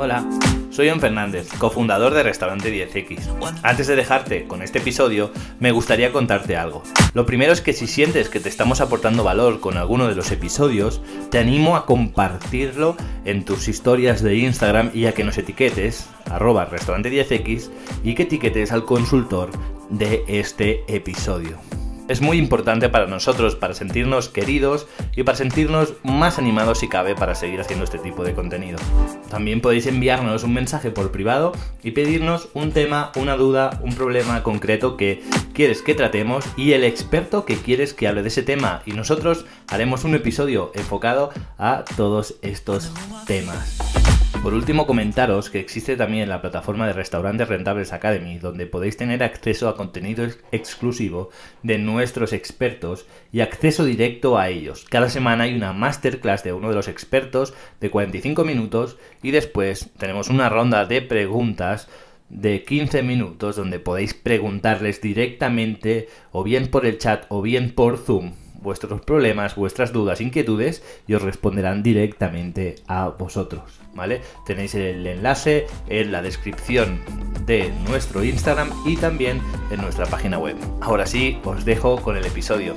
Hola, soy John Fernández, cofundador de Restaurante 10X. Antes de dejarte con este episodio, me gustaría contarte algo. Lo primero es que si sientes que te estamos aportando valor con alguno de los episodios, te animo a compartirlo en tus historias de Instagram y a que nos etiquetes, arroba restaurante 10X, y que etiquetes al consultor de este episodio es muy importante para nosotros, para sentirnos queridos y para sentirnos más animados si cabe para seguir haciendo este tipo de contenido. También podéis enviarnos un mensaje por privado y pedirnos un tema, una duda, un problema concreto que quieres que tratemos y el experto que quieres que hable de ese tema y nosotros haremos un episodio enfocado a todos estos temas. Por último, comentaros que existe también la plataforma de Restaurantes Rentables Academy, donde podéis tener acceso a contenido exclusivo de nuestros expertos y acceso directo a ellos. Cada semana hay una masterclass de uno de los expertos de 45 minutos y después tenemos una ronda de preguntas de 15 minutos donde podéis preguntarles directamente o bien por el chat o bien por Zoom vuestros problemas, vuestras dudas, inquietudes y os responderán directamente a vosotros, ¿vale? Tenéis el enlace en la descripción de nuestro Instagram y también en nuestra página web. Ahora sí, os dejo con el episodio.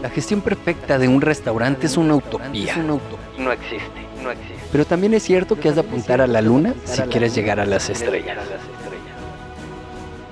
La gestión perfecta de un restaurante es una utopía. No existe, no existe. Pero también es cierto que has de apuntar a la luna si quieres llegar a las estrellas.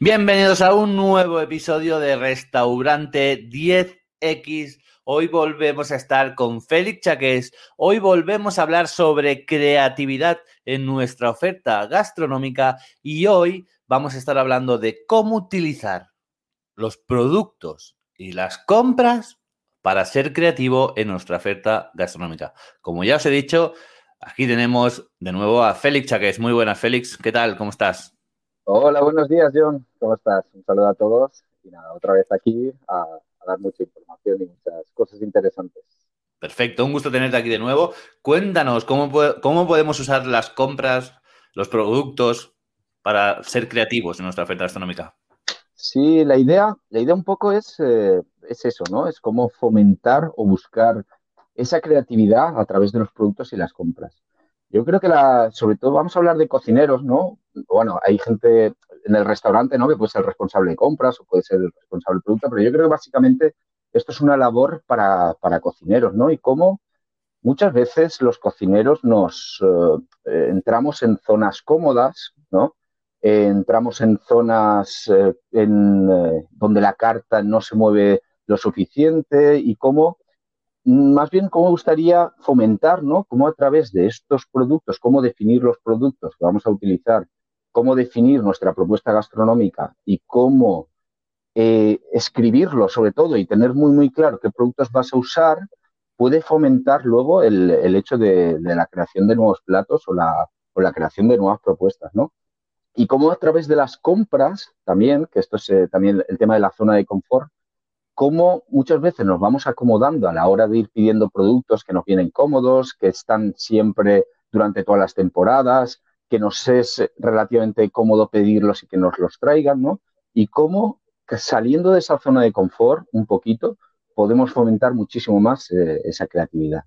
Bienvenidos a un nuevo episodio de Restaurante 10X. Hoy volvemos a estar con Félix Chaques. Hoy volvemos a hablar sobre creatividad en nuestra oferta gastronómica y hoy vamos a estar hablando de cómo utilizar los productos y las compras para ser creativo en nuestra oferta gastronómica. Como ya os he dicho, aquí tenemos de nuevo a Félix Chaques. Muy buenas, Félix. ¿Qué tal? ¿Cómo estás? Hola, buenos días, John. ¿Cómo estás? Un saludo a todos. Y nada, otra vez aquí a, dar mucha información y muchas cosas interesantes. Perfecto, un gusto tenerte aquí de nuevo. Cuéntanos cómo, cómo podemos usar las compras, los productos para ser creativos en nuestra oferta gastronómica. Sí, la idea, la idea un poco es, eh, es eso, ¿no? Es cómo fomentar o buscar esa creatividad a través de los productos y las compras. Yo creo que la, sobre todo vamos a hablar de cocineros, ¿no? Bueno, hay gente en el restaurante, ¿no? Que puede ser el responsable de compras o puede ser el responsable de producto, pero yo creo que básicamente esto es una labor para, cocineros, ¿no? Y cómo muchas veces los cocineros nos eh, entramos en zonas cómodas, ¿no? entramos en zonas eh, en, eh, donde la carta no se mueve lo suficiente y cómo más bien cómo gustaría fomentar, ¿no? Cómo a través de estos productos, cómo definir los productos que vamos a utilizar, cómo definir nuestra propuesta gastronómica y cómo eh, escribirlo sobre todo y tener muy, muy claro qué productos vas a usar, puede fomentar luego el, hecho de, la creación de nuevos platos o la, o la creación de nuevas propuestas, ¿no? Y cómo a través de las compras también, que esto es eh, también el tema de la zona de confort, cómo muchas veces nos vamos acomodando a la hora de ir pidiendo productos que nos vienen cómodos, que están siempre durante todas las temporadas, que nos es relativamente cómodo pedirlos y que nos los traigan, ¿no? Y cómo saliendo de esa zona de confort un poquito, podemos fomentar muchísimo más eh, esa creatividad.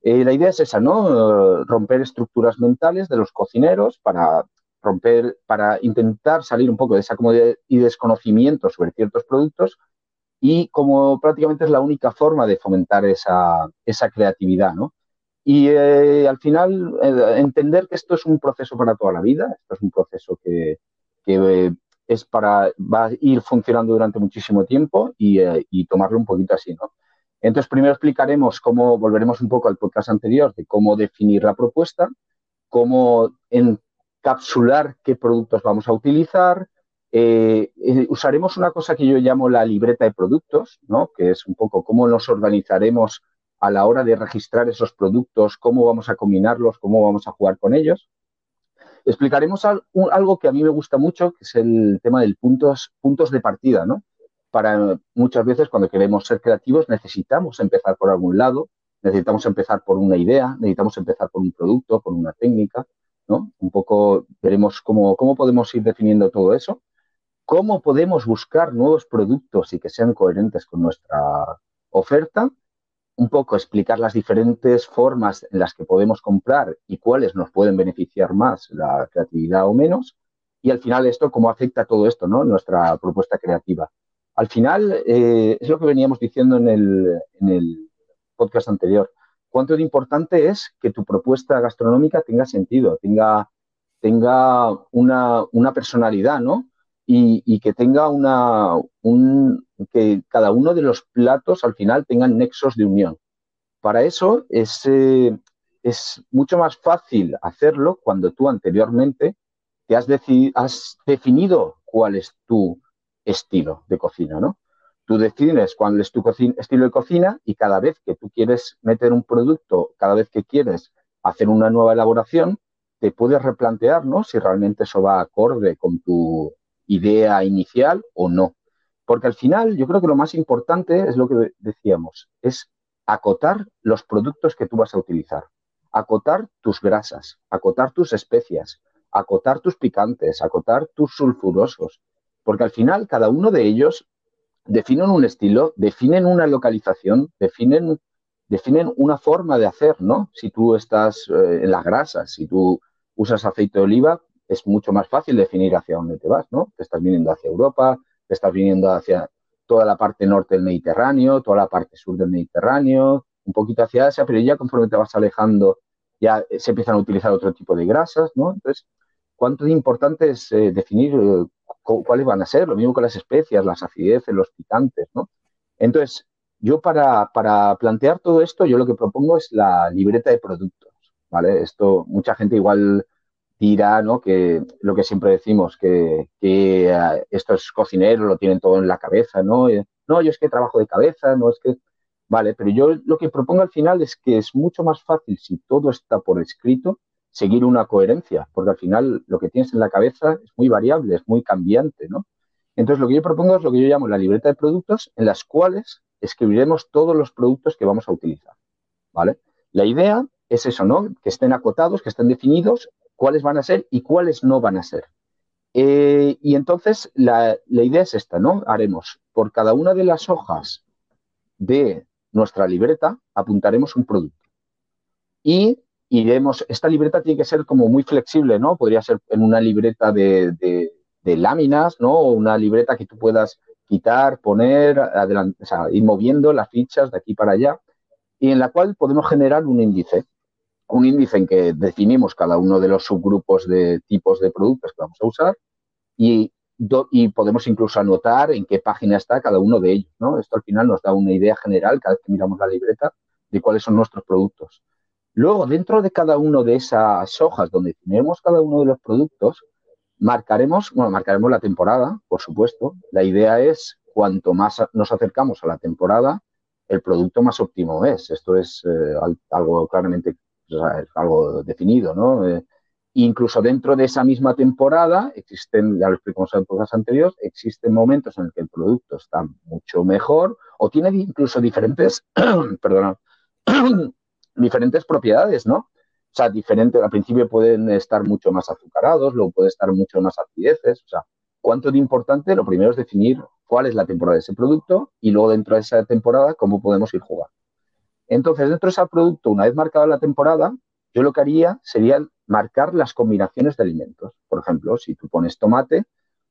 Eh, la idea es esa, ¿no? romper estructuras mentales de los cocineros para romper, para intentar salir un poco de esa comodidad y desconocimiento sobre ciertos productos y como prácticamente es la única forma de fomentar esa, creatividad, ¿no? Y eh, al final eh, entender que esto es un proceso para toda la vida, esto es un proceso que, eh, es para, va a ir funcionando durante muchísimo tiempo y, y, tomarlo un poquito así, ¿no? Entonces, primero explicaremos cómo, volveremos un poco al podcast anterior, de cómo definir la propuesta, cómo encapsular qué productos vamos a utilizar, Eh, eh, usaremos una cosa que yo llamo la libreta de productos, ¿no? que es un poco cómo nos organizaremos a la hora de registrar esos productos, cómo vamos a combinarlos, cómo vamos a jugar con ellos. Explicaremos algo que a mí me gusta mucho, que es el tema del puntos, puntos de partida. ¿no? Para muchas veces cuando queremos ser creativos necesitamos empezar por algún lado, necesitamos empezar por una idea, necesitamos empezar por un producto, por una técnica. ¿no? Un poco veremos cómo, cómo podemos ir definiendo todo eso cómo podemos buscar nuevos productos y que sean coherentes con nuestra oferta, un poco explicar las diferentes formas en las que podemos comprar y cuáles nos pueden beneficiar más la creatividad o menos, y al final esto, cómo afecta todo esto, ¿no? Nuestra propuesta creativa. Al final, eh, es lo que veníamos diciendo en el, podcast anterior. Cuánto de importante es que tu propuesta gastronómica tenga sentido, tenga, tenga una, una personalidad, ¿no? Y, que tenga una, un, que cada uno de los platos al final tengan nexos de unión. Para eso es, es mucho más fácil hacerlo cuando tú anteriormente te has, has definido cuál es tu estilo de cocina, ¿no? Tú decides cuál es tu estilo de cocina y cada vez que tú quieres meter un producto, cada vez que quieres hacer una nueva elaboración, te puedes replantear ¿no? si realmente eso va acorde con tu, idea inicial o no. Porque al final yo creo que lo más importante es lo que decíamos, es acotar los productos que tú vas a utilizar, acotar tus grasas, acotar tus especias, acotar tus picantes, acotar tus sulfurosos, porque al final cada uno de ellos definen un estilo, definen una localización, definen, definen una forma de hacer, ¿no? Si tú estás eh, en las grasas, si tú usas aceite de oliva, es mucho más fácil definir hacia dónde te vas, ¿no? Te estás viniendo hacia Europa, te estás viniendo hacia toda la parte norte del Mediterráneo, toda la parte sur del Mediterráneo, un poquito hacia Asia, pero ya conforme te vas alejando ya se empiezan a utilizar otro tipo de grasas, ¿no? Entonces, ¿cuánto importante es eh, definir eh, cuáles van a ser? Lo mismo con las especias, las acideces, los picantes, ¿no? Entonces, yo para, para plantear todo esto, yo lo que propongo es la libreta de productos, ¿vale? Esto, mucha gente igual dirá, ¿no? Que lo que siempre decimos, que, que uh, estos cocineros lo tienen todo en la cabeza, ¿no? no, yo es que trabajo de cabeza, no es que... Vale, pero yo lo que propongo al final es que es mucho más fácil, si todo está por escrito, seguir una coherencia, porque al final lo que tienes en la cabeza es muy variable, es muy cambiante, ¿no? Entonces, lo que yo propongo es lo que yo llamo la libreta de productos, en las cuales escribiremos todos los productos que vamos a utilizar, ¿vale? La idea es eso, ¿no? Que estén acotados, que estén definidos cuáles van a ser y cuáles no van a ser. Eh, y entonces la, idea es esta, ¿no? Haremos por cada una de las hojas de nuestra libreta, apuntaremos un producto. Y iremos, esta libreta tiene que ser como muy flexible, ¿no? Podría ser en una libreta de, láminas, ¿no? O una libreta que tú puedas quitar, poner, adelante, o sea, ir moviendo las fichas de aquí para allá, y en la cual podemos generar un índice un índice en que definimos cada uno de los subgrupos de tipos de productos que vamos a usar y, y podemos incluso anotar en qué página está cada uno de ellos. ¿no? Esto al final nos da una idea general cada vez que miramos la libreta de cuáles son nuestros productos. Luego, dentro de cada una de esas hojas donde tenemos cada uno de los productos, marcaremos, bueno, marcaremos la temporada, por supuesto. La idea es cuanto más nos acercamos a la temporada, el producto más óptimo es. Esto es eh, algo claramente es algo definido, ¿no? Eh, incluso dentro de esa misma temporada, existen, ya lo explicamos en cosas anteriores, existen momentos en los que el producto está mucho mejor o tiene incluso diferentes, perdona, diferentes propiedades, ¿no? O sea, diferente, al principio pueden estar mucho más azucarados, luego puede estar mucho más acideces, o sea, cuánto de importante, lo primero es definir cuál es la temporada de ese producto y luego dentro de esa temporada cómo podemos ir jugando. Entonces, dentro de ese producto, una vez marcada la temporada, yo lo que haría sería marcar las combinaciones de alimentos. Por ejemplo, si tú pones tomate,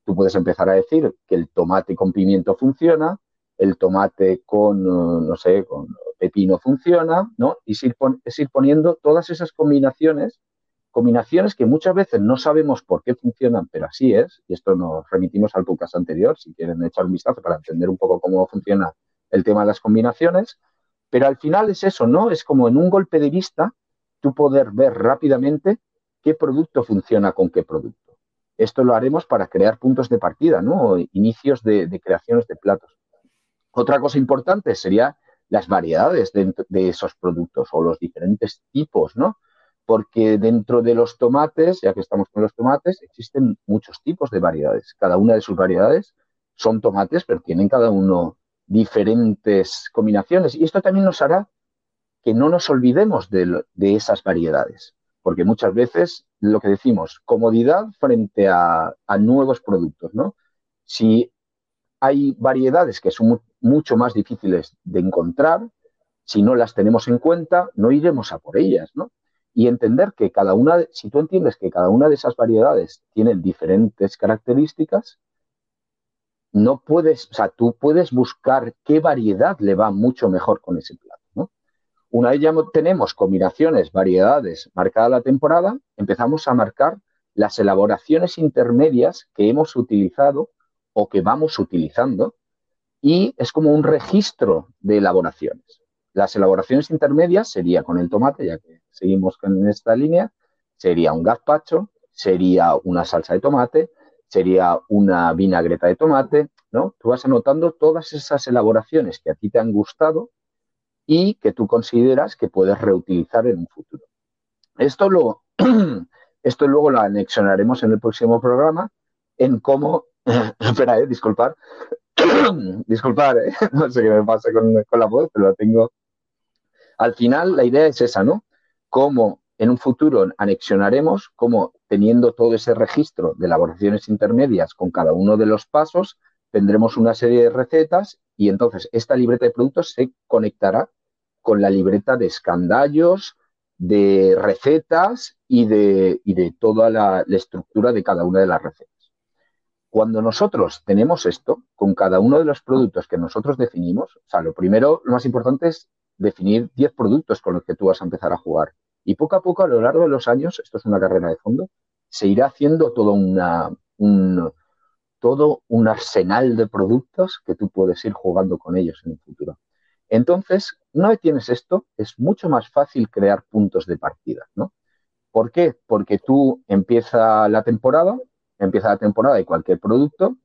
tú puedes empezar a decir que el tomate con pimiento funciona, el tomate con, no sé, con pepino funciona, ¿no? Y es ir, poniendo todas esas combinaciones, combinaciones que muchas veces no sabemos por qué funcionan, pero así es, y esto nos remitimos al podcast anterior, si quieren echar un vistazo para entender un poco cómo funciona el tema de las combinaciones, pero al final es eso, ¿no? Es como en un golpe de vista tú poder ver rápidamente qué producto funciona con qué producto. Esto lo haremos para crear puntos de partida, ¿no? Inicios de, creaciones de platos. Otra cosa importante sería las variedades de, de, esos productos o los diferentes tipos, ¿no? Porque dentro de los tomates, ya que estamos con los tomates, existen muchos tipos de variedades. Cada una de sus variedades son tomates, pero tienen cada uno diferentes combinaciones. Y esto también nos hará que no nos olvidemos de, esas variedades, porque muchas veces lo que decimos, comodidad frente a, nuevos productos, ¿no? Si hay variedades que son mucho más difíciles de encontrar, si no las tenemos en cuenta, no iremos a por ellas, ¿no? Y entender que cada una, si tú entiendes que cada una de esas variedades tiene diferentes características, no puedes, o sea, tú puedes buscar qué variedad le va mucho mejor con ese plato. ¿no? Una vez ya tenemos combinaciones, variedades marcada la temporada, empezamos a marcar las elaboraciones intermedias que hemos utilizado o que vamos utilizando y es como un registro de elaboraciones. Las elaboraciones intermedias sería con el tomate, ya que seguimos con esta línea, sería un gazpacho, sería una salsa de tomate, sería una vinagreta de tomate, ¿no? Tú vas anotando todas esas elaboraciones que a ti te han gustado y que tú consideras que puedes reutilizar en un futuro. Esto, lo, esto luego lo anexionaremos en el próximo programa en cómo... espera, eh, disculpar. disculpar, eh, no sé qué me pasa con, con la voz, pero la tengo... Al final la idea es esa, ¿no? Cómo en un futuro anexionaremos como teniendo todo ese registro de elaboraciones intermedias con cada uno de los pasos, tendremos una serie de recetas y entonces esta libreta de productos se conectará con la libreta de escandallos, de recetas y de, de toda la, la estructura de cada una de las recetas. Cuando nosotros tenemos esto, con cada uno de los productos que nosotros definimos, o sea, lo primero, lo más importante es definir 10 productos con los que tú vas a empezar a jugar. Y poco a poco, a lo largo de los años, esto es una carrera de fondo, se irá haciendo todo, un, todo un arsenal de productos que tú puedes ir jugando con ellos en el futuro. Entonces, una vez tienes esto, es mucho más fácil crear puntos de partida, ¿no? ¿Por qué? Porque tú empieza la temporada, empieza la temporada de cualquier producto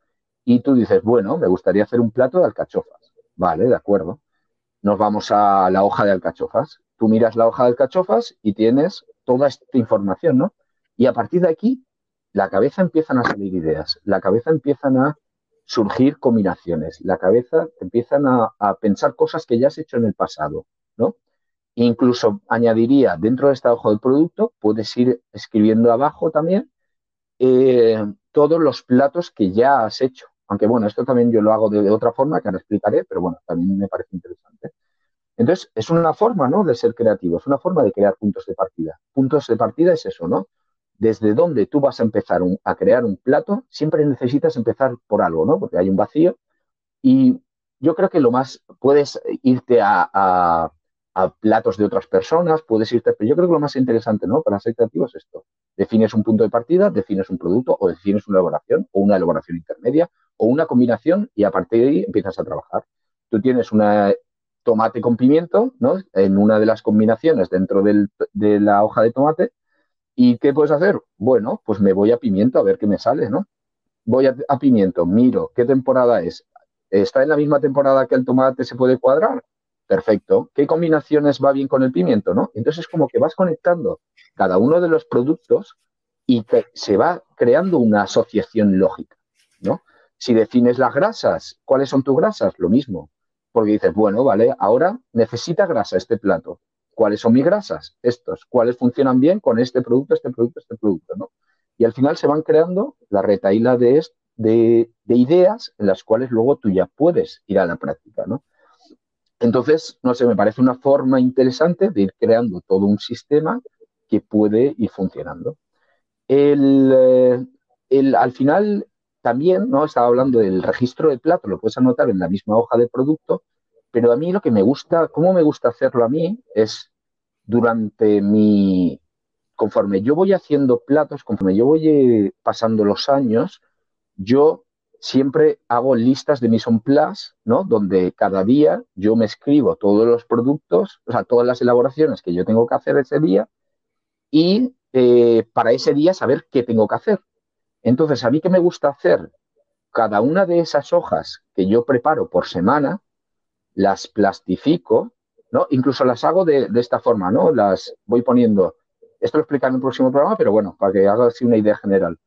y tú dices, bueno, me gustaría hacer un plato de alcachofas. Vale, de acuerdo. Nos vamos a la hoja de alcachofas tú miras la hoja de alcachofas y tienes toda esta información, ¿no? Y a partir de aquí, la cabeza empiezan a salir ideas, la cabeza empiezan a surgir combinaciones, la cabeza empiezan a, pensar cosas que ya has hecho en el pasado, ¿no? Incluso añadiría dentro de esta hoja del producto, puedes ir escribiendo abajo también eh, todos los platos que ya has hecho. Aunque bueno, esto también yo lo hago de, de otra forma que ahora explicaré, pero bueno, también me parece interesante. Entonces, es una forma, ¿no? De ser creativo, es una forma de crear puntos de partida. Puntos de partida es eso, ¿no? Desde donde tú vas a empezar a crear un plato, siempre necesitas empezar por algo, ¿no? Porque hay un vacío. Y yo creo que lo más, puedes irte a, platos de otras personas, puedes irte, pero yo creo que lo más interesante, ¿no? Para ser creativo es esto. Defines un punto de partida, defines un producto o defines una elaboración o una elaboración intermedia o una combinación y a partir de ahí empiezas a trabajar. Tú tienes una tomate con pimiento, ¿no? En una de las combinaciones dentro de la hoja de tomate. ¿Y qué puedes hacer? Bueno, pues me voy a pimiento a ver qué me sale, ¿no? Voy a, pimiento, miro qué temporada es. ¿Está en la misma temporada que el tomate se puede cuadrar? Perfecto. ¿Qué combinaciones va bien con el pimiento, no? Entonces, como que vas conectando cada uno de los productos y se va creando una asociación lógica, ¿no? Si defines las grasas, ¿cuáles son tus grasas? Lo mismo porque dices, bueno, vale, ahora necesita grasa este plato. ¿Cuáles son mis grasas? Estos. ¿Cuáles funcionan bien con este producto, este producto, este producto? ¿no? Y al final se van creando la retaíla de, de, de ideas en las cuales luego tú ya puedes ir a la práctica, ¿no? Entonces, no sé, me parece una forma interesante de ir creando todo un sistema que puede ir funcionando. El, eh, el, al final, también, ¿no? Estaba hablando del registro de plato, lo puedes anotar en la misma hoja de producto, pero a mí lo que me gusta, cómo me gusta hacerlo a mí es durante mi, conforme yo voy haciendo platos, conforme yo voy eh, pasando los años, yo siempre hago listas de mise en place, ¿no? Donde cada día yo me escribo todos los productos, o sea, todas las elaboraciones que yo tengo que hacer ese día y eh, para ese día saber qué tengo que hacer. Entonces, ¿a mí qué me gusta hacer? Cada una de esas hojas que yo preparo por semana, las plastifico, ¿no? Incluso las hago de, esta forma, ¿no? Las voy poniendo, esto lo explicaré en el próximo programa, pero bueno, para que haga así una idea general.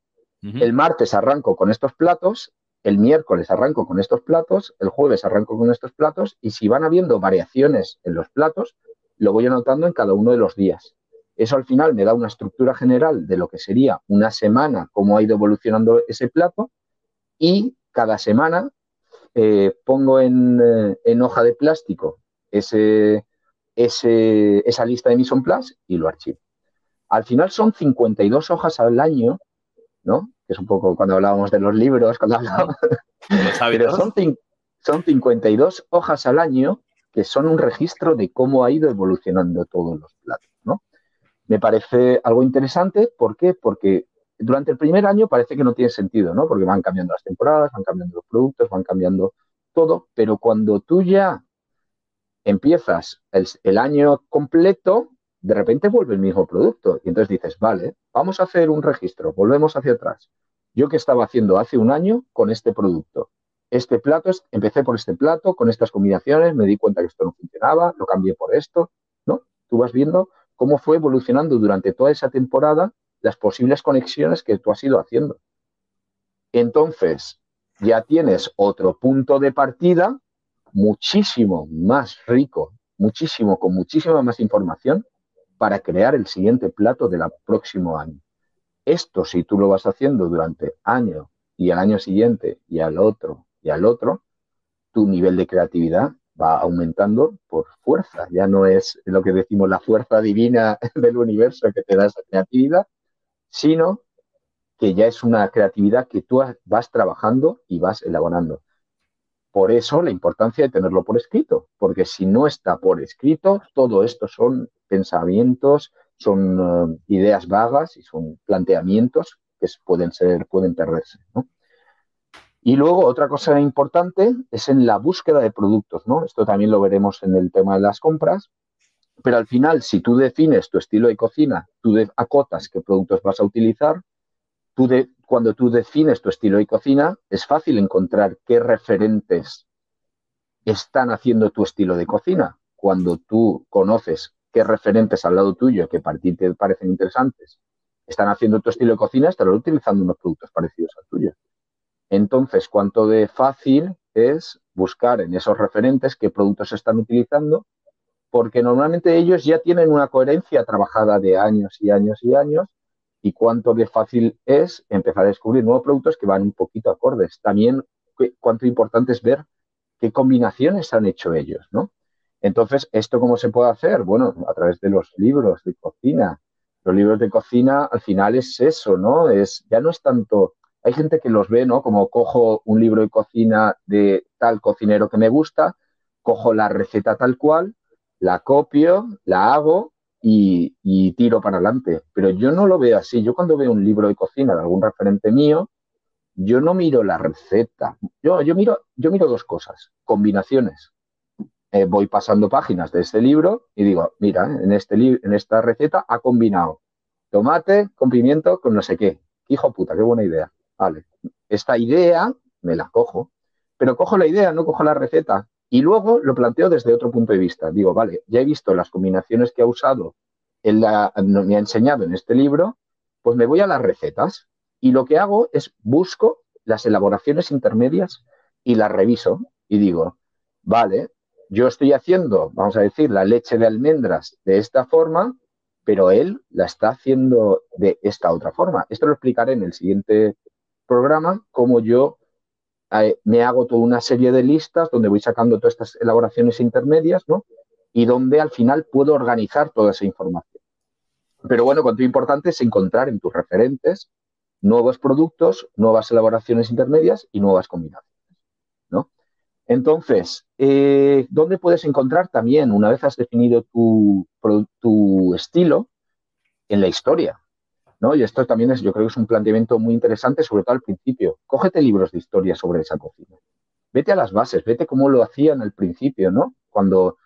El martes arranco con estos platos, el miércoles arranco con estos platos, el jueves arranco con estos platos y si van habiendo variaciones en los platos, lo voy anotando en cada uno de los días. Eso al final me da una estructura general de lo que sería una semana, cómo ha ido evolucionando ese plato y cada semana eh, pongo eh, en, hoja de plástico ese, esa lista de Mission Plus y lo archivo. Al final son 52 hojas al año, ¿no? Que es un poco cuando hablábamos de los libros, cuando hablábamos... Pero son, son 52 hojas al año que son un registro de cómo ha ido evolucionando todos los platos. Me parece algo interesante, ¿por qué? Porque durante el primer año parece que no tiene sentido, ¿no? Porque van cambiando las temporadas, van cambiando los productos, van cambiando todo, pero cuando tú ya empiezas el, año completo, de repente vuelve el mismo producto. Y entonces dices, vale, vamos a hacer un registro, volvemos hacia atrás. Yo que estaba haciendo hace un año con este producto. Este plato, empecé por este plato, con estas combinaciones, me di cuenta que esto no funcionaba, lo cambié por esto, ¿no? Tú vas viendo cómo fue evolucionando durante toda esa temporada las posibles conexiones que tú has ido haciendo. Entonces, ya tienes otro punto de partida muchísimo más rico, muchísimo, con muchísima más información para crear el siguiente plato del próximo año. Esto, si tú lo vas haciendo durante año y al año siguiente y al otro y al otro, tu nivel de creatividad va aumentando por fuerza. Ya no es lo que decimos la fuerza divina del universo que te da esa creatividad, sino que ya es una creatividad que tú vas trabajando y vas elaborando. Por eso la importancia de tenerlo por escrito, porque si no está por escrito, todo esto son pensamientos, son eh, ideas vagas y son planteamientos que pueden ser, pueden perderse. Y luego otra cosa importante es en la búsqueda de productos, ¿no? Esto también lo veremos en el tema de las compras, pero al final, si tú defines tu estilo de cocina, tú acotas qué productos vas a utilizar, tú cuando tú defines tu estilo de cocina, es fácil encontrar qué referentes están haciendo tu estilo de cocina. Cuando tú conoces qué referentes al lado tuyo que para ti te parecen interesantes están haciendo tu estilo de cocina, estarán utilizando unos productos parecidos al tuyo. Entonces, cuánto de fácil es buscar en esos referentes qué productos están utilizando porque normalmente ellos ya tienen una coherencia trabajada de años y años y años y cuánto de fácil es empezar a descubrir nuevos productos que van un poquito acordes. También cuánto importante es ver qué combinaciones han hecho ellos, ¿no? Entonces, ¿esto cómo se puede hacer? Bueno, a través de los libros de cocina. Los libros de cocina al final es eso, ¿no? Es, ya no es tanto, hay gente que los ve, ¿no? Como cojo un libro de cocina de tal cocinero que me gusta, cojo la receta tal cual la copio, la hago y, tiro para adelante. Pero yo no lo veo así. Yo cuando veo un libro de cocina de algún referente mío, yo no miro la receta. Yo, yo, miro, yo miro dos cosas, combinaciones. Eh, voy pasando páginas de este libro y digo, mira, en, este en esta receta ha combinado tomate con pimiento con no sé qué. Hijo puta, qué buena idea. Vale, esta idea me la cojo, pero cojo la idea, no cojo la receta. Y luego lo planteo desde otro punto de vista. Digo, vale, ya he visto las combinaciones que ha usado, en me ha enseñado en este libro, pues me voy a las recetas y lo que hago es busco las elaboraciones intermedias y las reviso y digo, vale, yo estoy haciendo, vamos a decir, la leche de almendras de esta forma, pero él la está haciendo de esta otra forma. Esto lo explicaré en el siguiente programa, cómo yo me hago toda una serie de listas donde voy sacando todas estas elaboraciones intermedias, ¿no? Y donde al final puedo organizar toda esa información. Pero bueno, cuanto importante es encontrar en tus referentes nuevos productos, nuevas elaboraciones intermedias y nuevas combinaciones, ¿no? Entonces, eh, ¿dónde puedes encontrar también, una vez has definido tu, tu estilo, en la historia? Y esto también es, yo creo que es un planteamiento muy interesante, sobre todo al principio. Cógete libros de historia sobre esa cocina. Vete a las bases, vete cómo lo hacían al principio, ¿no? Cuando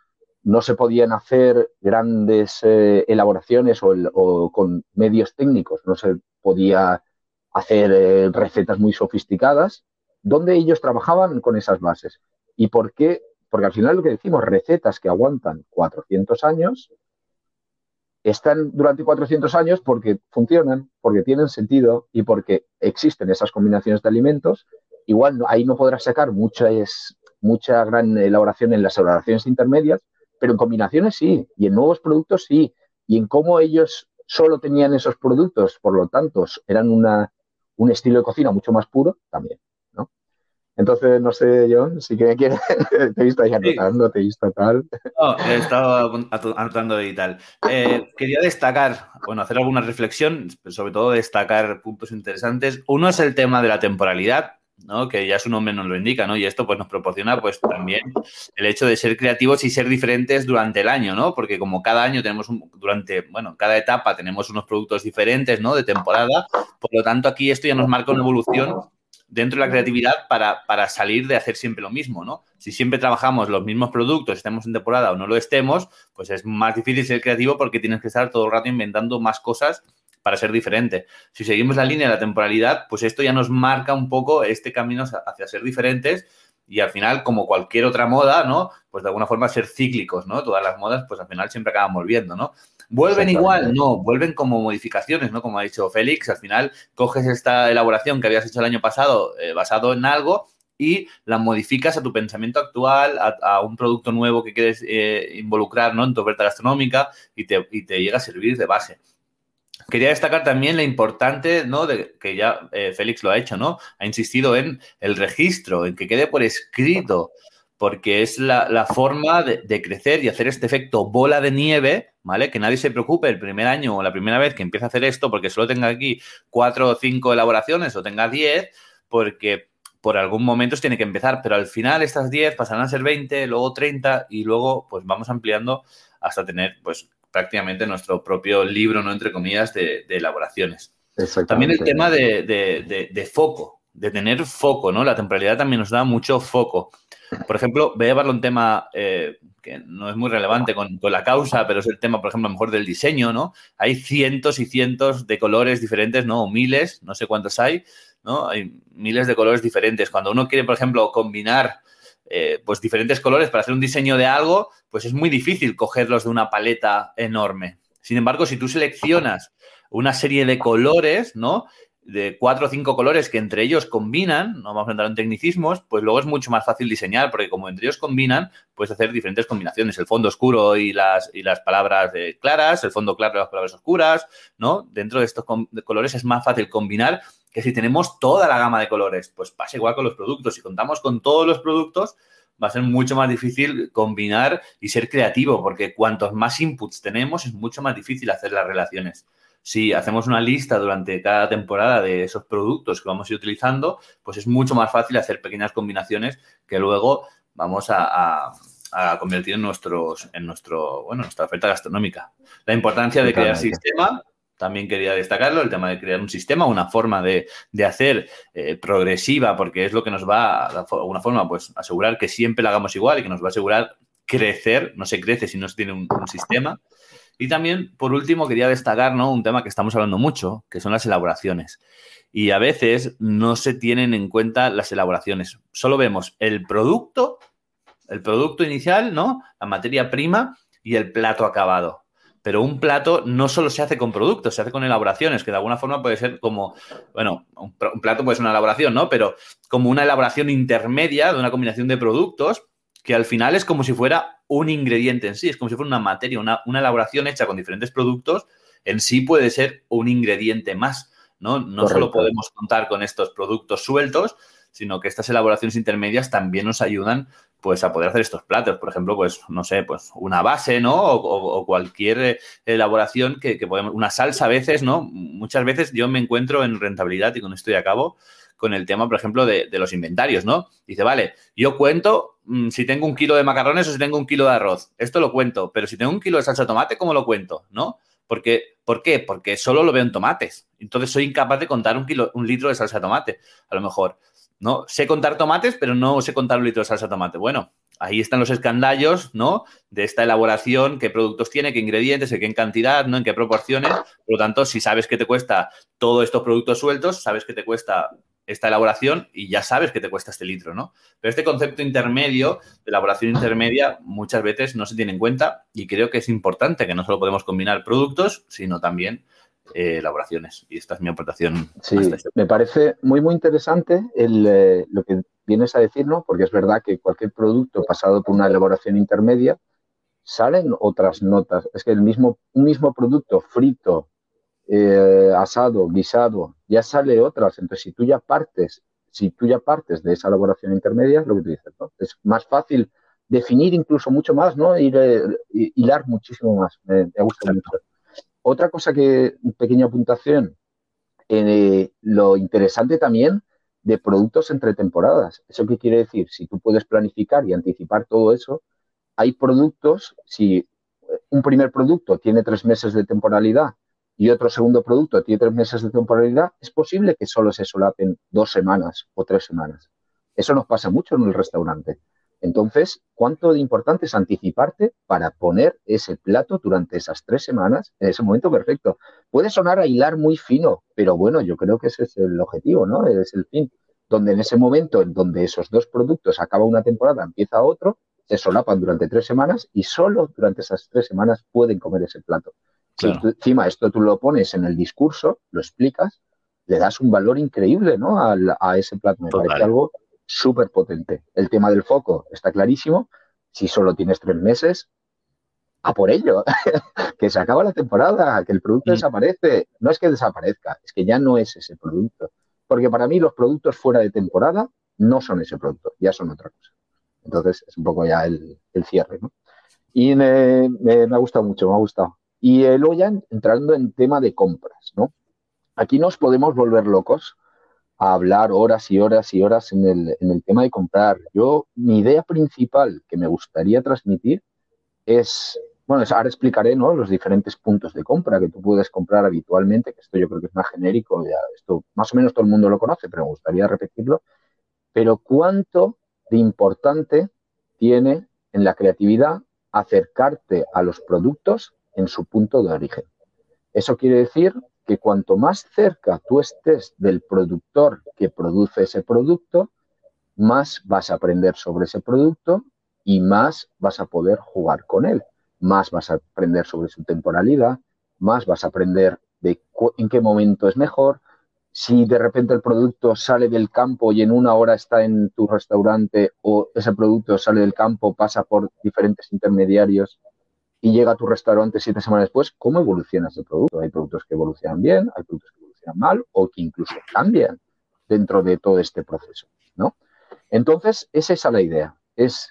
no se podían hacer grandes eh, elaboraciones o, con medios técnicos, no se podía hacer eh, recetas muy sofisticadas, ¿dónde ellos trabajaban con esas bases? ¿Y por qué? Porque al final lo que decimos, recetas que aguantan 400 años, están durante 400 años porque funcionan, porque tienen sentido y porque existen esas combinaciones de alimentos. Igual ahí no podrás sacar mucha, es, mucha gran elaboración en las elaboraciones intermedias, pero en combinaciones sí, y en nuevos productos sí, y en cómo ellos solo tenían esos productos, por lo tanto, eran una, un estilo de cocina mucho más puro también. Entonces, no sé, John, si que quieres, te he visto ahí anotando, te he visto tal. No, he estado anotando y tal. Eh, quería destacar, bueno, hacer alguna reflexión, sobre todo destacar puntos interesantes. Uno es el tema de la temporalidad, ¿no? Que ya su nombre nos lo indica, ¿no? Y esto pues nos proporciona pues también el hecho de ser creativos y ser diferentes durante el año, ¿no? Porque como cada año tenemos un, durante, bueno, cada etapa tenemos unos productos diferentes, ¿no? De temporada, por lo tanto aquí esto ya nos marca una evolución dentro de la creatividad para, para, salir de hacer siempre lo mismo, ¿no? Si siempre trabajamos los mismos productos, estemos en temporada o no lo estemos, pues es más difícil ser creativo porque tienes que estar todo el rato inventando más cosas para ser diferente. Si seguimos la línea de la temporalidad, pues esto ya nos marca un poco este camino hacia ser diferentes y al final, como cualquier otra moda, ¿no? Pues de alguna forma ser cíclicos, ¿no? Todas las modas, pues al final siempre acaban volviendo, ¿no? ¿Vuelven igual? No, vuelven como modificaciones, ¿no? Como ha dicho Félix, al final coges esta elaboración que habías hecho el año pasado eh, basado en algo y la modificas a tu pensamiento actual, a, un producto nuevo que quieres eh, involucrar ¿no? en tu oferta gastronómica y te, y te, llega a servir de base. Quería destacar también la importante, ¿no? De, que ya eh, Félix lo ha hecho, ¿no? Ha insistido en el registro, en que quede por escrito porque es la, forma de, crecer y hacer este efecto bola de nieve, ¿vale? Que nadie se preocupe el primer año o la primera vez que empiece a hacer esto porque solo tenga aquí cuatro o cinco elaboraciones o tenga diez, porque por algún momento tiene que empezar, pero al final estas diez pasarán a ser 20, luego 30 y luego pues vamos ampliando hasta tener pues prácticamente nuestro propio libro, ¿no? Entre comillas, de, elaboraciones. También el tema de, de foco, de tener foco, ¿no? La temporalidad también nos da mucho foco. Por ejemplo, voy a llevarlo un tema eh, que no es muy relevante con, la causa, pero es el tema, por ejemplo, a lo mejor del diseño, ¿no? Hay cientos y cientos de colores diferentes, ¿no? O miles, no sé cuántos hay, ¿no? Hay miles de colores diferentes. Cuando uno quiere, por ejemplo, combinar eh, pues diferentes colores para hacer un diseño de algo, pues es muy difícil cogerlos de una paleta enorme. Sin embargo, si tú seleccionas una serie de colores, ¿no? De cuatro o cinco colores que entre ellos combinan, no vamos a entrar en tecnicismos, pues luego es mucho más fácil diseñar, porque como entre ellos combinan, puedes hacer diferentes combinaciones, el fondo oscuro y las, y las palabras eh, claras, el fondo claro y las palabras oscuras, ¿no? Dentro de estos colores es más fácil combinar que si tenemos toda la gama de colores, pues pasa igual con los productos, si contamos con todos los productos, va a ser mucho más difícil combinar y ser creativo, porque cuantos más inputs tenemos, es mucho más difícil hacer las relaciones si hacemos una lista durante cada temporada de esos productos que vamos a ir utilizando, pues es mucho más fácil hacer pequeñas combinaciones que luego vamos a, convertir en, nuestros, en nuestro, bueno, nuestra oferta gastronómica. La importancia de crear sistema, también quería destacarlo, el tema de crear un sistema, una forma de, hacer eh, progresiva, porque es lo que nos va, a, de alguna forma, pues asegurar que siempre la hagamos igual y que nos va a asegurar crecer, no se crece si no se tiene un sistema. Y también, por último, quería destacar ¿no? un tema que estamos hablando mucho, que son las elaboraciones. Y a veces no se tienen en cuenta las elaboraciones. Solo vemos el producto, el producto inicial, ¿no? La materia prima y el plato acabado. Pero un plato no solo se hace con productos, se hace con elaboraciones, que de alguna forma puede ser como, bueno, un plato puede ser una elaboración, ¿no? Pero como una elaboración intermedia de una combinación de productos que al final es como si fuera un ingrediente en sí, es como si fuera una materia, una, elaboración hecha con diferentes productos, en sí puede ser un ingrediente más, ¿no? No solo podemos contar con estos productos sueltos, sino que estas elaboraciones intermedias también nos ayudan pues a poder hacer estos platos, por ejemplo, pues no sé, pues una base, ¿no? O, cualquier elaboración que, que, podemos, una salsa a veces, ¿no? Muchas veces yo me encuentro en rentabilidad y con esto ya acabo, con el tema, por ejemplo, de, los inventarios, ¿no? Dice, vale, yo cuento mm, si tengo un kilo de macarrones o si tengo un kilo de arroz. Esto lo cuento, pero si tengo un kilo de salsa de tomate, ¿cómo lo cuento? ¿No? Porque, ¿Por qué? Porque solo lo veo en tomates. Entonces soy incapaz de contar un, kilo, un litro de salsa de tomate, a lo mejor. ¿no? Sé contar tomates, pero no sé contar un litro de salsa de tomate. Bueno, ahí están los escandallos, ¿no? De esta elaboración, qué productos tiene, qué ingredientes, en qué cantidad, ¿no? En qué proporciones. Por lo tanto, si sabes que te cuesta todos estos productos sueltos, sabes que te cuesta esta elaboración y ya sabes que te cuesta este litro, ¿no? Pero este concepto intermedio, de elaboración intermedia, muchas veces no se tiene en cuenta y creo que es importante que no solo podemos combinar productos, sino también eh, elaboraciones. Y esta es mi aportación. Sí, este me parece muy, muy interesante eh, lo que vienes a decir, ¿no? Porque es verdad que cualquier producto pasado por una elaboración intermedia salen otras notas. Es que el mismo, un mismo producto frito, eh, asado, guisado, ya sale otras. Entonces, si tú ya partes, si tú ya partes de esa elaboración intermedia, lo que tú dices, ¿no? Es más fácil definir incluso mucho más, ¿no? Ir, hilar muchísimo más. Me, gusta mucho. Otra cosa que, pequeña apuntación, eh, lo interesante también de productos entre temporadas. ¿Eso qué quiere decir? Si tú puedes planificar y anticipar todo eso, hay productos, si un primer producto tiene tres meses de temporalidad y otro segundo producto tiene tres meses de temporalidad, es posible que solo se solapen dos semanas o tres semanas. Eso nos pasa mucho en el restaurante. Entonces, ¿cuánto de importante es anticiparte para poner ese plato durante esas tres semanas en ese momento perfecto? Puede sonar a hilar muy fino, pero bueno, yo creo que ese es el objetivo, ¿no? Es el fin. Donde en ese momento en donde esos dos productos acaba una temporada, empieza otro, se solapan durante tres semanas y solo durante esas tres semanas pueden comer ese plato. Si encima esto tú lo pones en el discurso, lo explicas, le das un valor increíble ¿no? a, a ese plato. Me parece algo súper potente. El tema del foco está clarísimo. Si solo tienes tres meses, a por ello, que se acaba la temporada, que el producto mm. desaparece. No es que desaparezca, es que ya no es ese producto. Porque para mí los productos fuera de temporada no son ese producto, ya son otra cosa. Entonces es un poco ya el, cierre. ¿no? Y me, ha gustado mucho, me ha gustado. Y luego ya entrando en tema de compras, ¿no? Aquí nos podemos volver locos a hablar horas y horas y horas en el, en el tema de comprar. Yo, mi idea principal que me gustaría transmitir es, bueno, ahora explicaré ¿no? los diferentes puntos de compra que tú puedes comprar habitualmente, que esto yo creo que es más genérico, ya esto más o menos todo el mundo lo conoce, pero me gustaría repetirlo. Pero cuánto de importante tiene en la creatividad acercarte a los productos en su punto de origen. Eso quiere decir que cuanto más cerca tú estés del productor que produce ese producto, más vas a aprender sobre ese producto y más vas a poder jugar con él. Más vas a aprender sobre su temporalidad, más vas a aprender de en qué momento es mejor. Si de repente el producto sale del campo y en una hora está en tu restaurante o ese producto sale del campo, pasa por diferentes intermediarios y llega a tu restaurante siete semanas después, ¿cómo evoluciona ese producto? Hay productos que evolucionan bien, hay productos que evolucionan mal o que incluso cambian dentro de todo este proceso, ¿no? Entonces, es esa la idea. Es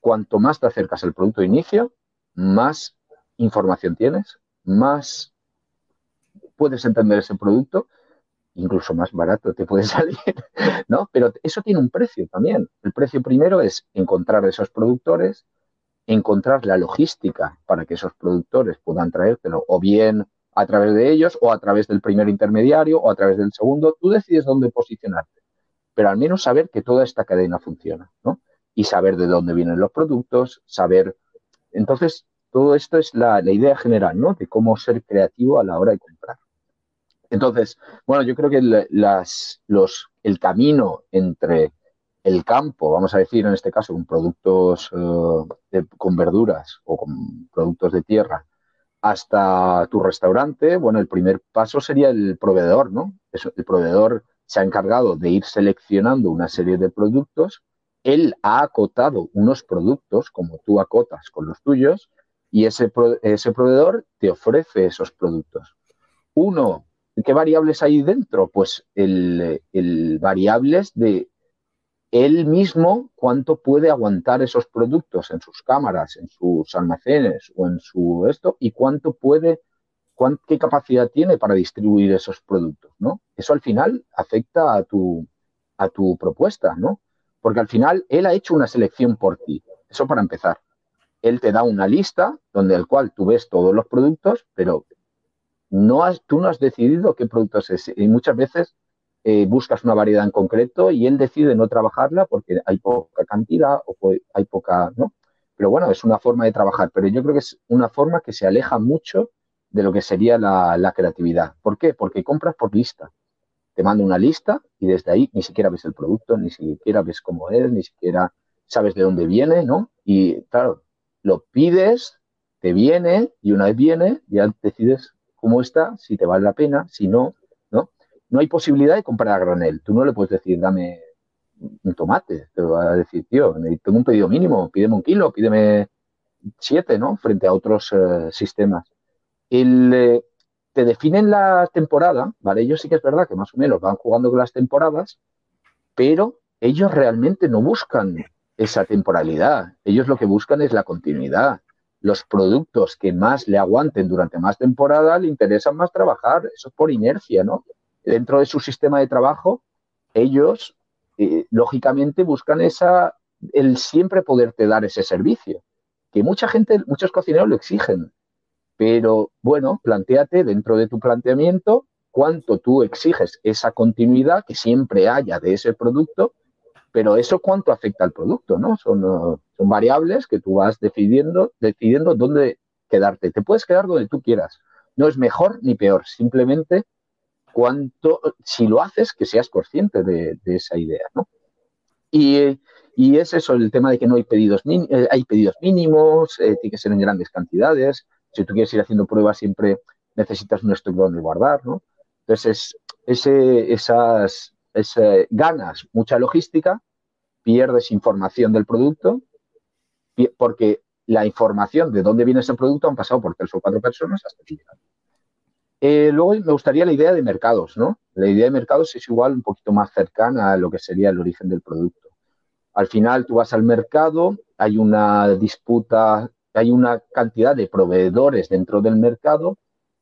cuanto más te acercas al producto de inicio, más información tienes, más puedes entender ese producto, incluso más barato te puede salir, ¿no? Pero eso tiene un precio también. El precio primero es encontrar esos productores, encontrar la logística para que esos productores puedan traértelo, o bien a través de ellos, o a través del primer intermediario, o a través del segundo, tú decides dónde posicionarte, pero al menos saber que toda esta cadena funciona, ¿no? Y saber de dónde vienen los productos, saber... Entonces, todo esto es la, idea general, ¿no? De cómo ser creativo a la hora de comprar. Entonces, bueno, yo creo que las, los, el camino entre el campo, vamos a decir en este caso, con productos eh, con verduras o con productos de tierra, hasta tu restaurante, bueno, el primer paso sería el proveedor, ¿no? el proveedor se ha encargado de ir seleccionando una serie de productos, él ha acotado unos productos, como tú acotas con los tuyos, y ese, ese proveedor te ofrece esos productos. Uno, ¿qué variables hay dentro? Pues el, el variables de él mismo cuánto puede aguantar esos productos en sus cámaras, en sus almacenes o en su esto y cuánto puede, qué capacidad tiene para distribuir esos productos, ¿no? Eso al final afecta a tu, a tu propuesta, ¿no? Porque al final él ha hecho una selección por ti. Eso para empezar. Él te da una lista donde el cual tú ves todos los productos, pero no has, tú no has decidido qué productos es. Y muchas veces eh, buscas una variedad en concreto y él decide no trabajarla porque hay poca cantidad o hay poca, ¿no? Pero bueno, es una forma de trabajar, pero yo creo que es una forma que se aleja mucho de lo que sería la, creatividad. ¿Por qué? Porque compras por lista. Te mando una lista y desde ahí ni siquiera ves el producto, ni siquiera ves cómo es, ni siquiera sabes de dónde viene, ¿no? Y claro, lo pides, te viene y una vez viene ya decides cómo está, si te vale la pena, si no, ¿no? Hay posibilidad de comprar a granel. Tú no le puedes decir, dame un tomate. Te va a decir, tío, tengo un pedido mínimo, pídeme un kilo, pídeme siete, ¿no? Frente a otros eh, sistemas. Eh, te definen la temporada, ¿vale? Ellos sí que es verdad que más o menos van jugando con las temporadas, pero ellos realmente no buscan esa temporalidad. Ellos lo que buscan es la continuidad. Los productos que más le aguanten durante más temporada le interesan más trabajar. Eso es por inercia, ¿no? Dentro de su sistema de trabajo, ellos eh, lógicamente buscan esa, el siempre poderte dar ese servicio. Que mucha gente, muchos cocineros lo exigen. Pero bueno, planteate dentro de tu planteamiento cuánto tú exiges esa continuidad que siempre haya de ese producto, pero eso cuánto afecta al producto, ¿no? Son, son variables que tú vas decidiendo, decidiendo dónde quedarte. Te puedes quedar donde tú quieras. No es mejor ni peor, simplemente cuánto, si lo haces, que seas consciente de, esa idea, ¿no? Y, es eso, el tema de que no hay pedidos, eh, hay pedidos mínimos, eh, tiene que ser en grandes cantidades. Si tú quieres ir haciendo pruebas, siempre necesitas un stock donde guardar, ¿no? Entonces, esas, ganas mucha logística, pierdes información del producto, porque la información de dónde viene ese producto han pasado por tres o cuatro personas hasta que llegan. Eh, luego me gustaría la idea de mercados, ¿no? La idea de mercados es igual un poquito más cercana a lo que sería el origen del producto. Al final tú vas al mercado, hay una disputa, hay una cantidad de proveedores dentro del mercado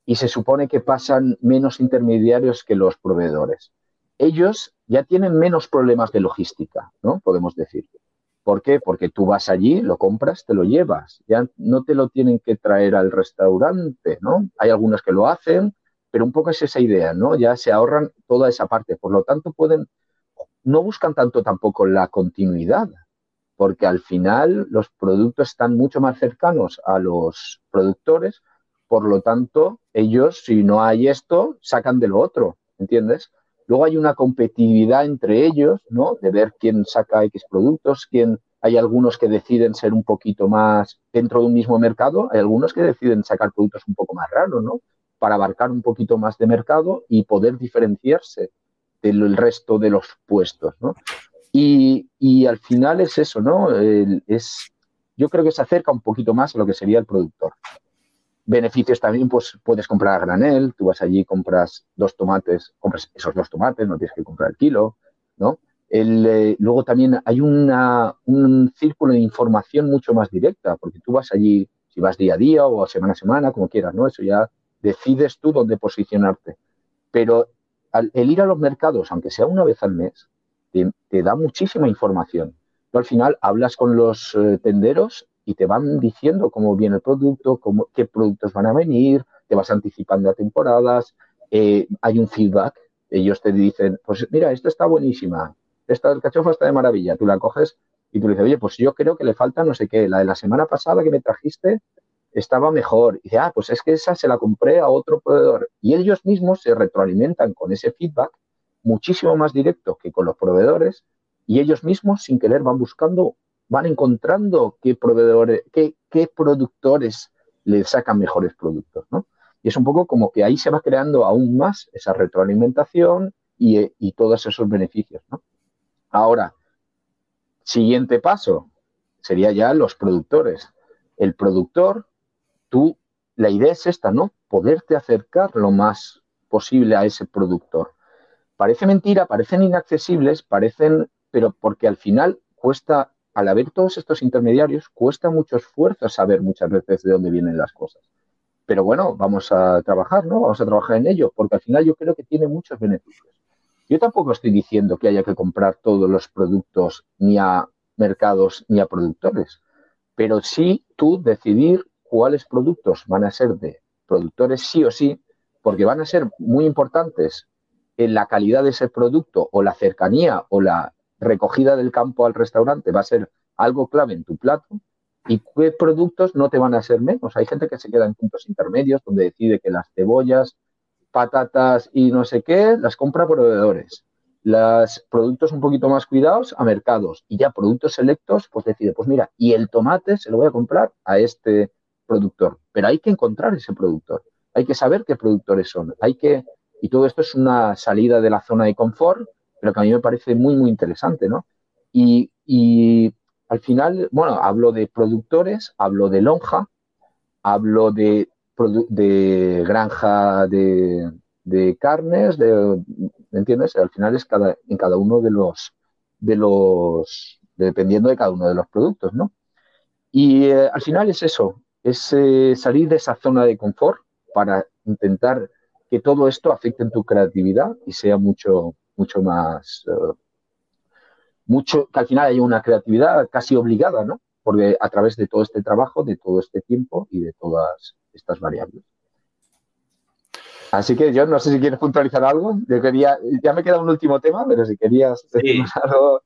y se supone que pasan menos intermediarios que los proveedores. Ellos ya tienen menos problemas de logística, ¿no? Podemos decir. ¿Por qué? Porque tú vas allí, lo compras, te lo llevas. Ya no te lo tienen que traer al restaurante, ¿no? Hay algunos que lo hacen, pero un poco es esa idea, ¿no? Ya se ahorran toda esa parte. Por lo tanto, pueden, no buscan tanto tampoco la continuidad, porque al final los productos están mucho más cercanos a los productores, por lo tanto, ellos, si no hay esto, sacan de lo otro, ¿entiendes? Luego hay una competitividad entre ellos, ¿no? De ver quién saca X productos, quién hay algunos que deciden ser un poquito más dentro de un mismo mercado, hay algunos que deciden sacar productos un poco más raros, ¿no? Para abarcar un poquito más de mercado y poder diferenciarse del resto de los puestos, ¿no? Y, al final es eso, ¿no? es, yo creo que se acerca un poquito más a lo que sería el productor. Beneficios también, pues puedes comprar a granel, tú vas allí, compras dos tomates, compras esos dos tomates, no tienes que comprar el kilo, ¿no? Eh, luego también hay una, un círculo de información mucho más directa, porque tú vas allí, si vas día a día o semana a semana, como quieras, ¿no? Eso ya decides tú dónde posicionarte. Pero el ir a los mercados, aunque sea una vez al mes, te, da muchísima información. Tú al final hablas con los eh, tenderos y te van diciendo cómo viene el producto, cómo, qué productos van a venir, te vas anticipando a temporadas, eh, hay un feedback, ellos te dicen, pues mira, esta está buenísima, esta alcachofa está de maravilla, tú la coges y tú le dices, oye, pues yo creo que le falta no sé qué, la de la semana pasada que me trajiste estaba mejor. Y dice, ah, pues es que esa se la compré a otro proveedor. Y ellos mismos se retroalimentan con ese feedback muchísimo más directo que con los proveedores y ellos mismos sin querer van buscando van encontrando qué proveedores, qué, productores le sacan mejores productos, ¿no? Y es un poco como que ahí se va creando aún más esa retroalimentación y, y todos esos beneficios, ¿no? Ahora, siguiente paso sería ya los productores. El productor, tú, la idea es esta, ¿no? Poderte acercar lo más posible a ese productor. Parece mentira, parecen inaccesibles, parecen, pero porque al final cuesta al haber todos estos intermediarios, cuesta mucho esfuerzo saber muchas veces de dónde vienen las cosas. Pero bueno, vamos a trabajar, ¿no? Vamos a trabajar en ello, porque al final yo creo que tiene muchos beneficios. Yo tampoco estoy diciendo que haya que comprar todos los productos ni a mercados ni a productores, pero sí tú decidir cuáles productos van a ser de productores sí o sí, porque van a ser muy importantes en la calidad de ese producto o la cercanía o la recogida del campo al restaurante va a ser algo clave en tu plato y qué productos no te van a ser menos. Hay gente que se queda en puntos intermedios donde decide que las cebollas, patatas y no sé qué las compra proveedores. Los productos un poquito más cuidados a mercados y ya productos selectos, pues decide, pues mira, y el tomate se lo voy a comprar a este productor. Pero hay que encontrar ese productor, hay que saber qué productores son, hay que, y todo esto es una salida de la zona de confort, pero que a mí me parece muy, muy interesante, ¿no? Y, y al final, bueno, hablo de productores, hablo de lonja, hablo de, de granja de, de carnes, de, ¿me entiendes? Al final es cada, en cada uno de los, de los, dependiendo de cada uno de los productos, ¿no? Y eh, al final es eso, es eh, salir de esa zona de confort para intentar que todo esto afecte en tu creatividad y sea mucho, mucho más, eh, mucho, que al final haya una creatividad casi obligada, ¿no? Porque a través de todo este trabajo, de todo este tiempo y de todas estas variables. Así que yo no sé si quieres puntualizar algo. Yo quería, ya me queda un último tema, pero si querías decir algo.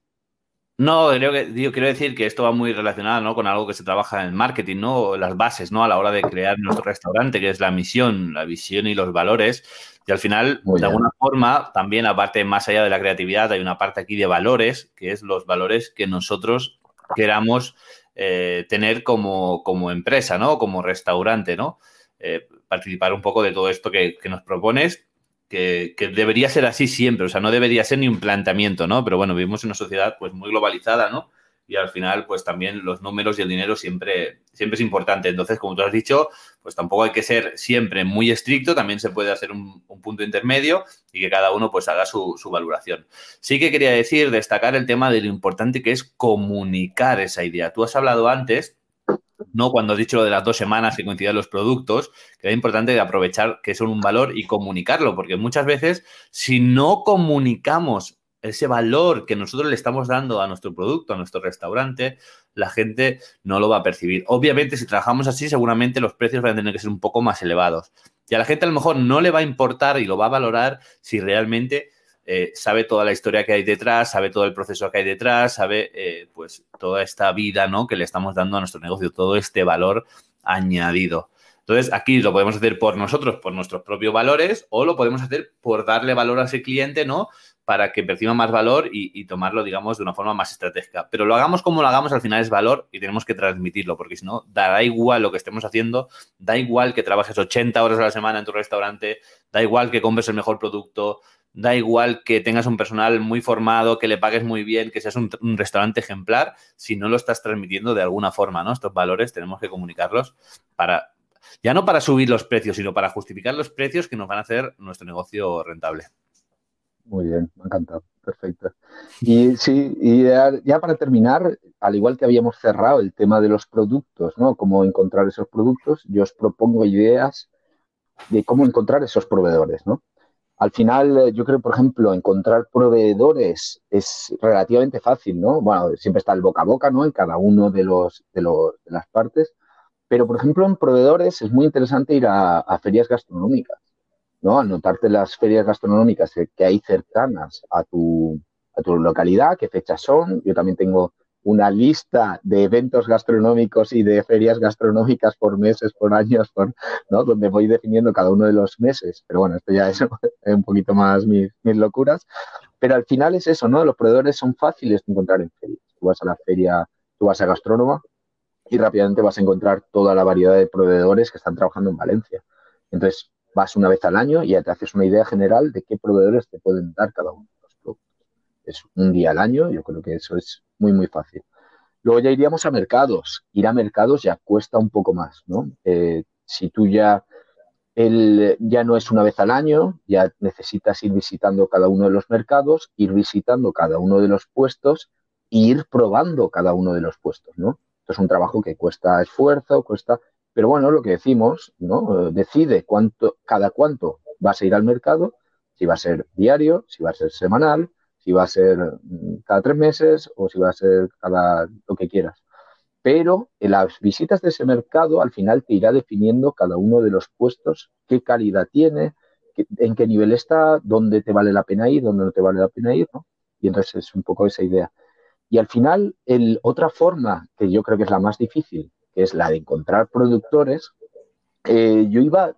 No, creo que, quiero decir que esto va muy relacionado ¿no? con algo que se trabaja en el marketing, ¿no? Las bases, ¿no? A la hora de crear nuestro restaurante, que es la misión, la visión y los valores. Y al final, de alguna forma, también aparte, más allá de la creatividad, hay una parte aquí de valores, que es los valores que nosotros queramos eh, tener como, como, empresa, ¿no? Como restaurante, ¿no? Eh, participar un poco de todo esto que, nos propones, que, debería ser así siempre, o sea, no debería ser ni un planteamiento, ¿no? Pero bueno, vivimos en una sociedad pues muy globalizada, ¿no? y al final, pues también los números y el dinero siempre, siempre es importante. Entonces, como tú has dicho, pues tampoco hay que ser siempre muy estricto, también se puede hacer un, punto intermedio y que cada uno pues haga su, su, valoración. Sí que quería decir, destacar el tema de lo importante que es comunicar esa idea. Tú has hablado antes no cuando has dicho lo de las dos semanas que coinciden los productos, que era importante aprovechar que son un valor y comunicarlo, porque muchas veces si no comunicamos ese valor que nosotros le estamos dando a nuestro producto, a nuestro restaurante, la gente no lo va a percibir. Obviamente, si trabajamos así, seguramente los precios van a tener que ser un poco más elevados. Y a la gente a lo mejor no le va a importar y lo va a valorar si realmente eh, sabe toda la historia que hay detrás, sabe todo el proceso que hay detrás, sabe eh, pues toda esta vida ¿no? que le estamos dando a nuestro negocio, todo este valor añadido. Entonces, aquí lo podemos hacer por nosotros, por nuestros propios valores, o lo podemos hacer por darle valor a ese cliente, ¿no? para que perciba más valor y, tomarlo, digamos, de una forma más estratégica. Pero lo hagamos como lo hagamos, al final es valor y tenemos que transmitirlo, porque si no, da igual lo que estemos haciendo, da igual que trabajes 80 horas a la semana en tu restaurante, da igual que compres el mejor producto, da igual que tengas un personal muy formado, que le pagues muy bien, que seas un, restaurante ejemplar, si no lo estás transmitiendo de alguna forma, ¿no? Estos valores tenemos que comunicarlos para, ya no para subir los precios, sino para justificar los precios que nos van a hacer nuestro negocio rentable. Muy bien, me ha encantado. Perfecto. Y sí, y ya, para terminar, al igual que habíamos cerrado el tema de los productos, ¿no? Cómo encontrar esos productos, yo os propongo ideas de cómo encontrar esos proveedores, ¿no? Al final, yo creo, por ejemplo, encontrar proveedores es relativamente fácil, ¿no? Bueno, siempre está el boca a boca, ¿no? En cada uno de los de, los, de las partes. Pero, por ejemplo, en proveedores es muy interesante ir a ferias gastronómicas ¿no? Anotarte las ferias gastronómicas que hay cercanas a tu, a tu localidad, qué fechas son. Yo también tengo una lista de eventos gastronómicos y de ferias gastronómicas por meses, por años, por, ¿no? donde voy definiendo cada uno de los meses. Pero bueno, esto ya es un poquito más mis, mis locuras. Pero al final es eso, ¿no? Los proveedores son fáciles de encontrar en ferias. Tú vas a la feria, tú vas a Gastrónoma y rápidamente vas a encontrar toda la variedad de proveedores que están trabajando en Valencia. Entonces, vas una vez al año y ya te haces una idea general de qué proveedores te pueden dar cada uno de los productos. Es un día al año, yo creo que eso es muy, muy fácil. Luego ya iríamos a mercados. Ir a mercados ya cuesta un poco más, ¿no? Eh, si tú ya, el, ya no es una vez al año, ya necesitas ir visitando cada uno de los mercados, ir visitando cada uno de los puestos e ir probando cada uno de los puestos, ¿no? Esto es un trabajo que cuesta esfuerzo, cuesta, pero bueno, lo que decimos, ¿no? Decide cuánto, cada cuánto vas a ir al mercado, si va a ser diario, si va a ser semanal, si va a ser mm, cada tres meses o si va a ser cada lo que quieras. Pero en las visitas de ese mercado al final te irá definiendo cada uno de los puestos, qué calidad tiene, en qué nivel está, dónde te vale la pena ir, dónde no te vale la pena ir, ¿no? Y entonces es un poco esa idea. Y al final, el, otra forma que yo creo que es la más difícil, que es la de encontrar productores, eh, yo iba,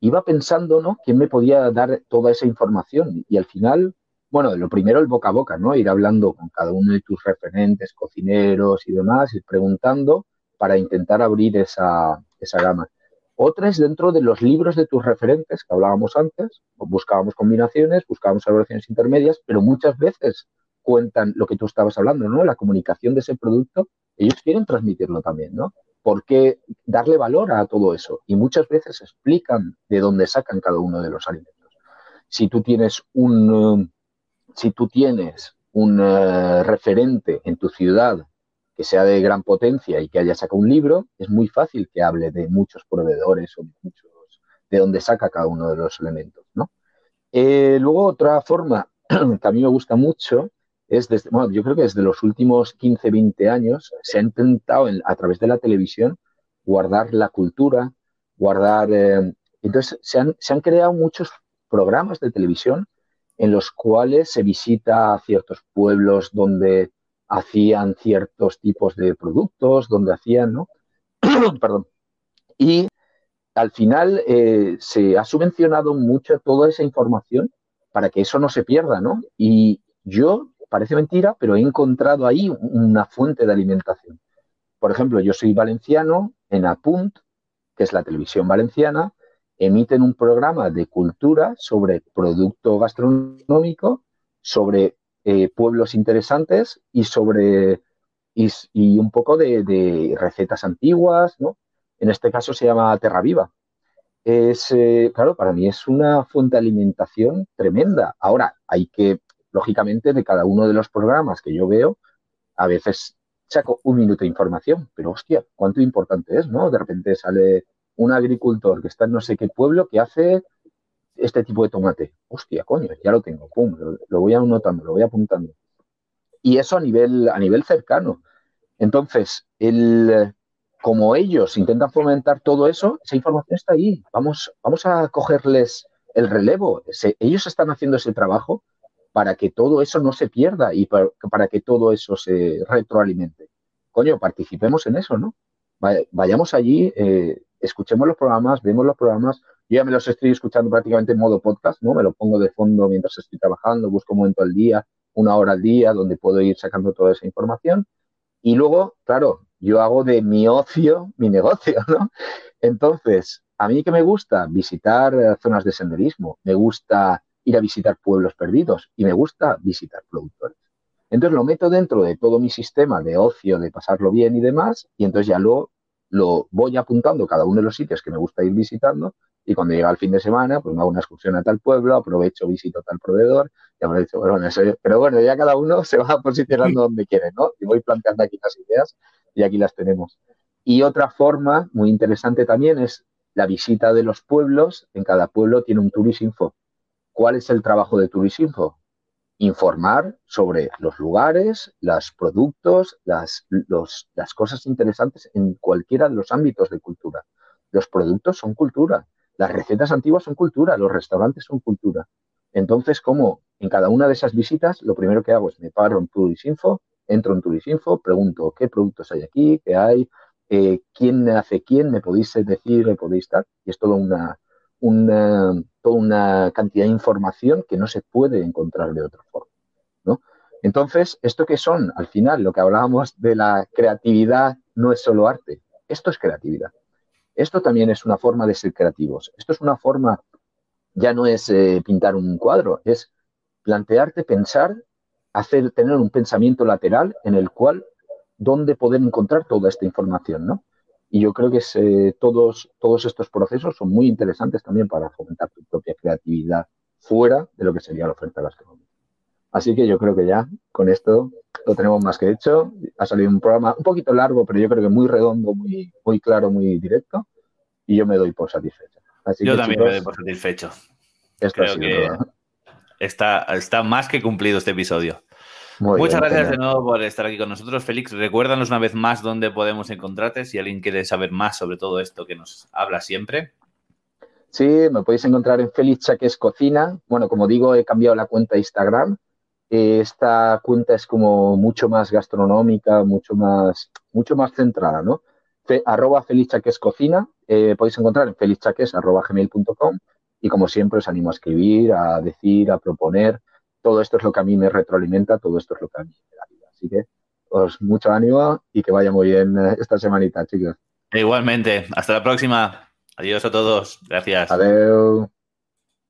iba pensando, ¿no? ¿Quién me podía dar toda esa información? Y al final, bueno, lo primero el boca a boca, ¿no? Ir hablando con cada uno de tus referentes, cocineros y demás, ir preguntando para intentar abrir esa, esa gama. Otra es dentro de los libros de tus referentes que hablábamos antes, buscábamos combinaciones, buscábamos evaluaciones intermedias, pero muchas veces cuentan lo que tú estabas hablando, ¿no? La comunicación de ese producto, ellos quieren transmitirlo también, ¿no? ¿Por qué darle valor a todo eso? Y muchas veces explican de dónde sacan cada uno de los alimentos. Si tú tienes un, si tú tienes un eh, referente en tu ciudad que sea de gran potencia y que haya sacado un libro, es muy fácil que hable de muchos proveedores o de, muchos, de dónde saca cada uno de los elementos. ¿no? Eh, luego, otra forma que a mí me gusta mucho es, desde, bueno, yo creo que desde los últimos 15, 20 años se ha intentado a través de la televisión guardar la cultura, guardar... Eh, entonces, se han, se han creado muchos programas de televisión en los cuales se visita ciertos pueblos donde hacían ciertos tipos de productos, donde hacían, ¿no? Perdón. Y al final eh, se ha subvencionado mucho toda esa información para que eso no se pierda, ¿no? Y yo, parece mentira, pero he encontrado ahí una fuente de alimentación. Por ejemplo, yo soy valenciano, en Apunt, que es la televisión valenciana, emiten un programa de cultura sobre producto gastronómico, sobre eh, pueblos interesantes y sobre y, un poco de, recetas antiguas, ¿no? En este caso se llama Terra Viva. Es, eh, claro, para mí es una fuente de alimentación tremenda. Ahora, hay que, lógicamente, de cada uno de los programas que yo veo, a veces saco un minuto de información, pero hostia, cuánto importante es, ¿no? De repente sale un agricultor que está en no sé qué pueblo que hace este tipo de tomate. Hostia, coño, ya lo tengo, pum, lo, voy anotando, lo voy apuntando. Y eso a nivel, a nivel cercano. Entonces, el, como ellos intentan fomentar todo eso, esa información está ahí. Vamos, vamos a cogerles el relevo. ellos están haciendo ese trabajo para que todo eso no se pierda y para, que todo eso se retroalimente. Coño, participemos en eso, ¿no? Vayamos allí, eh, escuchemos los programas, vemos los programas. Yo ya me los estoy escuchando prácticamente en modo podcast, ¿no? Me lo pongo de fondo mientras estoy trabajando, busco un momento al día, una hora al día, donde puedo ir sacando toda esa información. Y luego, claro, yo hago de mi ocio mi negocio, ¿no? Entonces, a mí que me gusta visitar eh, zonas de senderismo, me gusta ir a visitar pueblos perdidos y me gusta visitar productores. Entonces lo meto dentro de todo mi sistema de ocio, de pasarlo bien y demás, y entonces ya lo lo voy apuntando cada uno de los sitios que me gusta ir visitando y cuando llega el fin de semana, pues me hago una excursión a tal pueblo, aprovecho, visito a tal proveedor, y aprovecho, bueno, pero bueno, ya cada uno se va posicionando donde quiere, ¿no? Y voy planteando aquí las ideas y aquí las tenemos. Y otra forma muy interesante también es la visita de los pueblos. En cada pueblo tiene un Turisinfo. ¿Cuál es el trabajo de Turisinfo? Informar sobre los lugares, los productos, las, las cosas interesantes en cualquiera de los ámbitos de cultura. Los productos son cultura, las recetas antiguas son cultura, los restaurantes son cultura. Entonces, como en cada una de esas visitas, lo primero que hago es me paro en Turisinfo, entro en Turisinfo, pregunto qué productos hay aquí, qué hay, eh, quién hace quién, me podéis decir, me podéis dar, y es todo una, una, toda una cantidad de información que no se puede encontrar de otra forma. ¿no? Entonces, ¿esto qué son? Al final, lo que hablábamos de la creatividad no es solo arte, esto es creatividad. Esto también es una forma de ser creativos. Esto es una forma, ya no es eh, pintar un cuadro, es plantearte, pensar, hacer, tener un pensamiento lateral en el cual, dónde poder encontrar toda esta información, ¿no? Y yo creo que todos, todos estos procesos son muy interesantes también para fomentar tu propia creatividad fuera de lo que sería la oferta gastronómica. Así que yo creo que ya con esto lo tenemos más que hecho. Ha salido un programa un poquito largo, pero yo creo que muy redondo, muy, muy claro, muy directo. Y yo me doy por satisfecho. yo también me doy por satisfecho. Creo que está, está más que cumplido este episodio. Muchas gracias de nuevo por estar aquí con nosotros, Félix. Recuérdanos una vez más dónde podemos encontrarte si alguien quiere saber más sobre todo esto que nos habla siempre. Sí, me podéis encontrar en Félix Chaques Cocina. Bueno, como digo, he cambiado la cuenta de Instagram. Eh, esta cuenta es como mucho más gastronómica, mucho más, mucho más centrada, ¿no? arroba Félix Chaques Cocina. Eh, podéis encontrar en felixchaques arroba gmail.com y como siempre os animo a escribir, a decir, a proponer. Todo esto es lo que a mí me retroalimenta, todo esto es lo que a mí me da vida. Así que os mucho ánimo y que vaya muy bien eh, esta semanita, chicos. Igualmente. Hasta la próxima. Adiós a todos. Gracias. Adiós.